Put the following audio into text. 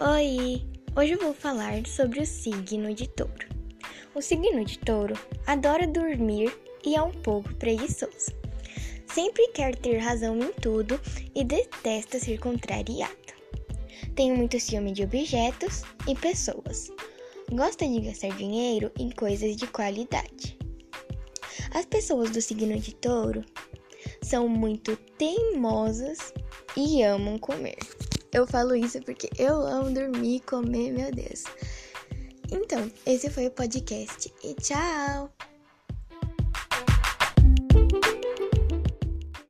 Oi! Hoje eu vou falar sobre o signo de touro. O signo de touro adora dormir e é um pouco preguiçoso. Sempre quer ter razão em tudo e detesta ser contrariado. Tem muito ciúme de objetos e pessoas. Gosta de gastar dinheiro em coisas de qualidade. As pessoas do signo de touro são muito teimosas e amam comer. Eu falo isso porque eu amo dormir comer, meu Deus. Então, esse foi o podcast e tchau!